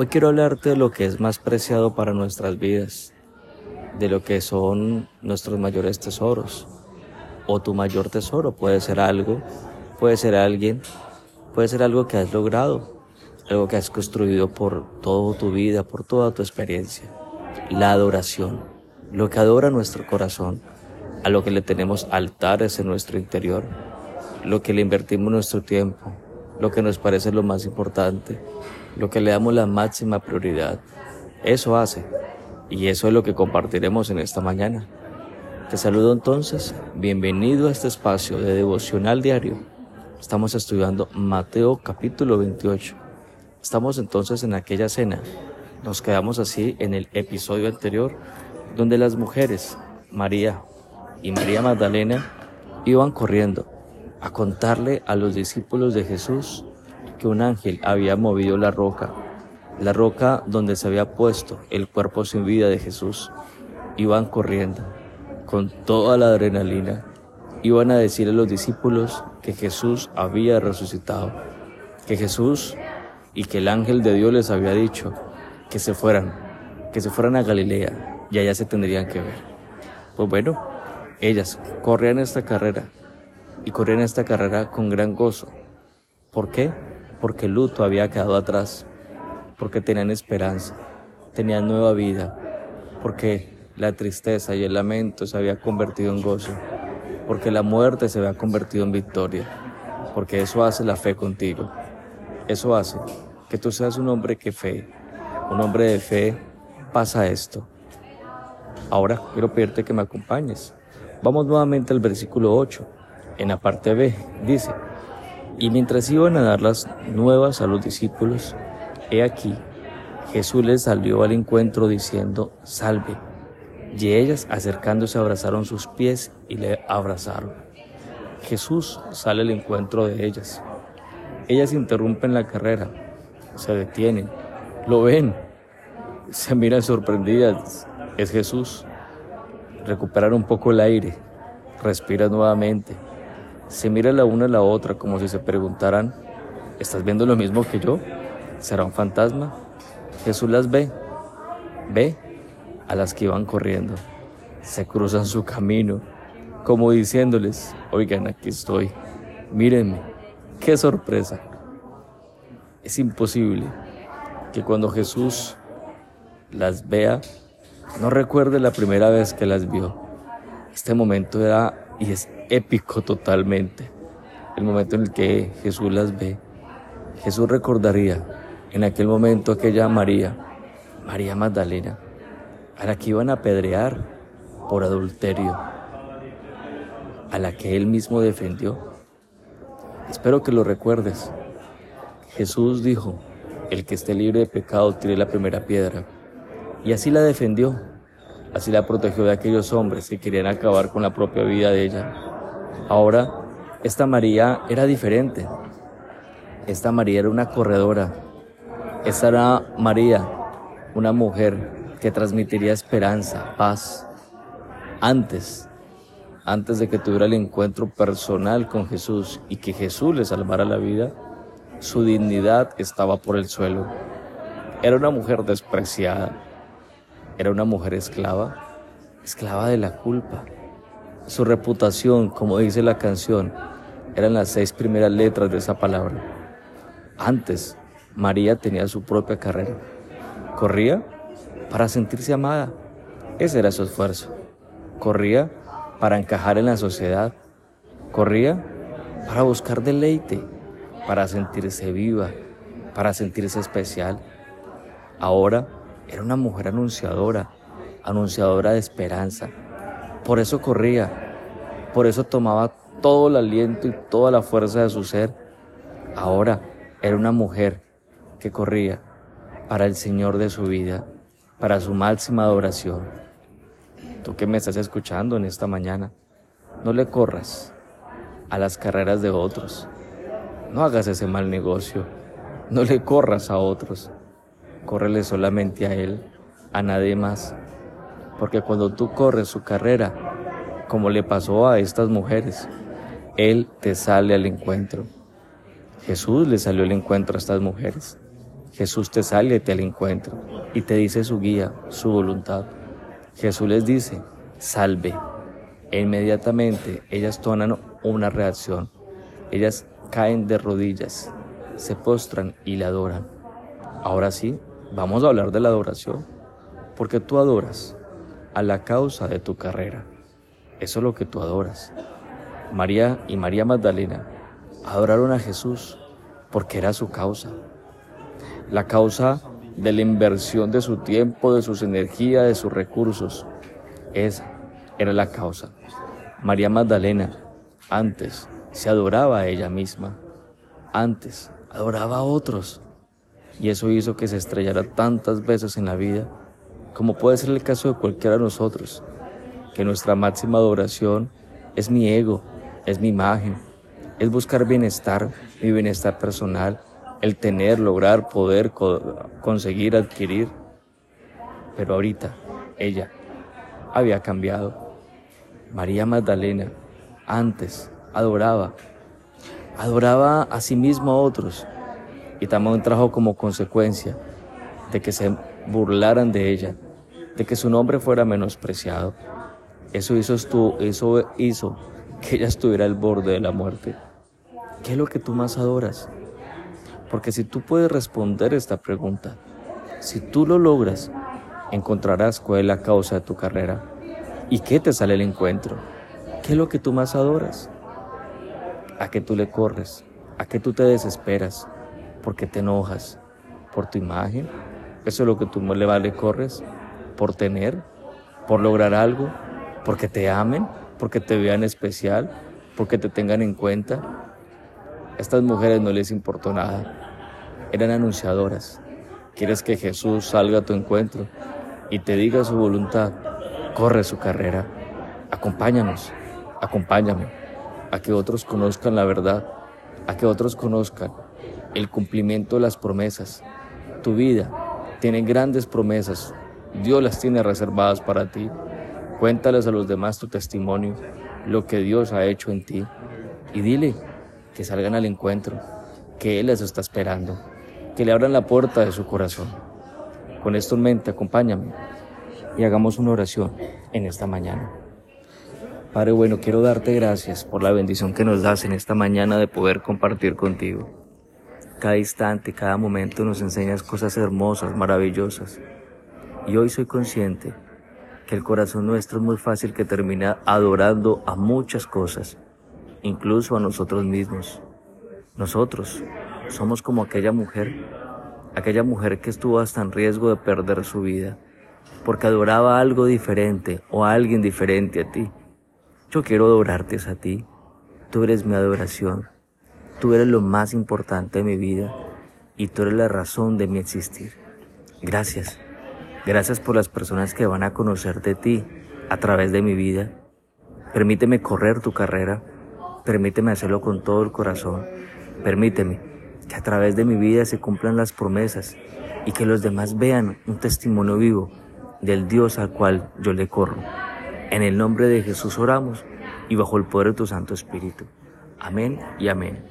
Hoy quiero hablarte de lo que es más preciado para nuestras vidas, de lo que son nuestros mayores tesoros. O tu mayor tesoro puede ser algo, puede ser alguien, puede ser algo que has logrado, algo que has construido por toda tu vida, por toda tu experiencia. La adoración, lo que adora nuestro corazón, a lo que le tenemos altares en nuestro interior, lo que le invertimos nuestro tiempo, lo que nos parece lo más importante, lo que le damos la máxima prioridad. Eso hace, y eso es lo que compartiremos en esta mañana. Te saludo entonces, bienvenido a este espacio de devocional diario. Estamos estudiando Mateo capítulo 28. Estamos entonces en aquella cena. Nos quedamos así en el episodio anterior, donde las mujeres, María y María Magdalena, iban corriendo a contarle a los discípulos de Jesús que un ángel había movido la roca, la roca donde se había puesto el cuerpo sin vida de Jesús. Iban corriendo con toda la adrenalina. Iban a decir a los discípulos que Jesús había resucitado, que Jesús y que el ángel de Dios les había dicho que se fueran, que se fueran a Galilea y allá se tendrían que ver. Pues bueno, ellas corrían esta carrera y corrían esta carrera con gran gozo. ¿Por qué? Porque el luto había quedado atrás, porque tenían esperanza, tenían nueva vida, porque la tristeza y el lamento se había convertido en gozo, porque la muerte se había convertido en victoria, porque eso hace la fe contigo. Eso hace que tú seas un hombre que fe, un hombre de fe pasa esto. Ahora quiero pedirte que me acompañes. Vamos nuevamente al versículo 8. En la parte B dice, y mientras iban a dar las nuevas a los discípulos, he aquí, Jesús les salió al encuentro diciendo, salve. Y ellas acercándose abrazaron sus pies y le abrazaron. Jesús sale al encuentro de ellas. Ellas interrumpen la carrera, se detienen, lo ven, se miran sorprendidas. Es Jesús. Recuperan un poco el aire, respiran nuevamente se mira la una a la otra como si se preguntaran, ¿estás viendo lo mismo que yo? ¿Será un fantasma? Jesús las ve, ve a las que iban corriendo, se cruzan su camino, como diciéndoles, oigan, aquí estoy, mírenme, qué sorpresa. Es imposible que cuando Jesús las vea, no recuerde la primera vez que las vio. Este momento era y es épico totalmente. El momento en el que Jesús las ve. Jesús recordaría en aquel momento aquella María, María Magdalena, a la que iban a apedrear por adulterio, a la que él mismo defendió. Espero que lo recuerdes. Jesús dijo, el que esté libre de pecado tire la primera piedra. Y así la defendió. Así la protegió de aquellos hombres que querían acabar con la propia vida de ella. Ahora, esta María era diferente. Esta María era una corredora. Esta era María, una mujer que transmitiría esperanza, paz. Antes, antes de que tuviera el encuentro personal con Jesús y que Jesús le salvara la vida, su dignidad estaba por el suelo. Era una mujer despreciada, era una mujer esclava, esclava de la culpa. Su reputación, como dice la canción, eran las seis primeras letras de esa palabra. Antes, María tenía su propia carrera. Corría para sentirse amada. Ese era su esfuerzo. Corría para encajar en la sociedad. Corría para buscar deleite, para sentirse viva, para sentirse especial. Ahora era una mujer anunciadora, anunciadora de esperanza. Por eso corría, por eso tomaba todo el aliento y toda la fuerza de su ser. Ahora era una mujer que corría para el Señor de su vida, para su máxima adoración. Tú que me estás escuchando en esta mañana, no le corras a las carreras de otros. No hagas ese mal negocio. No le corras a otros córrele solamente a Él, a nadie más. Porque cuando tú corres su carrera, como le pasó a estas mujeres, Él te sale al encuentro. Jesús le salió al encuentro a estas mujeres. Jesús te sale y te al encuentro y te dice su guía, su voluntad. Jesús les dice, salve. E inmediatamente ellas toman una reacción. Ellas caen de rodillas, se postran y le adoran. Ahora sí, vamos a hablar de la adoración, porque tú adoras a la causa de tu carrera. Eso es lo que tú adoras. María y María Magdalena adoraron a Jesús porque era su causa. La causa de la inversión de su tiempo, de sus energías, de sus recursos. Esa era la causa. María Magdalena antes se adoraba a ella misma. Antes adoraba a otros. Y eso hizo que se estrellara tantas veces en la vida, como puede ser el caso de cualquiera de nosotros, que nuestra máxima adoración es mi ego, es mi imagen, es buscar bienestar, mi bienestar personal, el tener, lograr, poder, conseguir, adquirir. Pero ahorita ella había cambiado. María Magdalena antes adoraba, adoraba a sí mismo a otros y también trajo como consecuencia de que se burlaran de ella, de que su nombre fuera menospreciado. Eso hizo, eso hizo que ella estuviera al borde de la muerte. ¿Qué es lo que tú más adoras? Porque si tú puedes responder esta pregunta, si tú lo logras, encontrarás cuál es la causa de tu carrera y qué te sale el encuentro. ¿Qué es lo que tú más adoras? ¿A qué tú le corres? ¿A qué tú te desesperas? ¿Por qué te enojas? ¿Por tu imagen? ¿Eso es lo que tú le vale corres? ¿Por tener? ¿Por lograr algo? ¿Porque te amen? ¿Porque te vean especial? ¿Porque te tengan en cuenta? estas mujeres no les importó nada. Eran anunciadoras. Quieres que Jesús salga a tu encuentro y te diga su voluntad. Corre su carrera. Acompáñanos. Acompáñame. A que otros conozcan la verdad. A que otros conozcan el cumplimiento de las promesas. Tu vida tiene grandes promesas. Dios las tiene reservadas para ti. Cuéntales a los demás tu testimonio, lo que Dios ha hecho en ti. Y dile, que salgan al encuentro, que Él les está esperando, que le abran la puerta de su corazón. Con esto en mente, acompáñame y hagamos una oración en esta mañana. Padre bueno, quiero darte gracias por la bendición que nos das en esta mañana de poder compartir contigo. Cada instante, cada momento nos enseñas cosas hermosas, maravillosas. Y hoy soy consciente que el corazón nuestro es muy fácil que termina adorando a muchas cosas incluso a nosotros mismos. Nosotros somos como aquella mujer, aquella mujer que estuvo hasta en riesgo de perder su vida, porque adoraba algo diferente o a alguien diferente a ti. Yo quiero adorarte a ti. Tú eres mi adoración. Tú eres lo más importante de mi vida y tú eres la razón de mi existir. Gracias. Gracias por las personas que van a conocer de ti a través de mi vida. Permíteme correr tu carrera Permíteme hacerlo con todo el corazón. Permíteme que a través de mi vida se cumplan las promesas y que los demás vean un testimonio vivo del Dios al cual yo le corro. En el nombre de Jesús oramos y bajo el poder de tu Santo Espíritu. Amén y amén.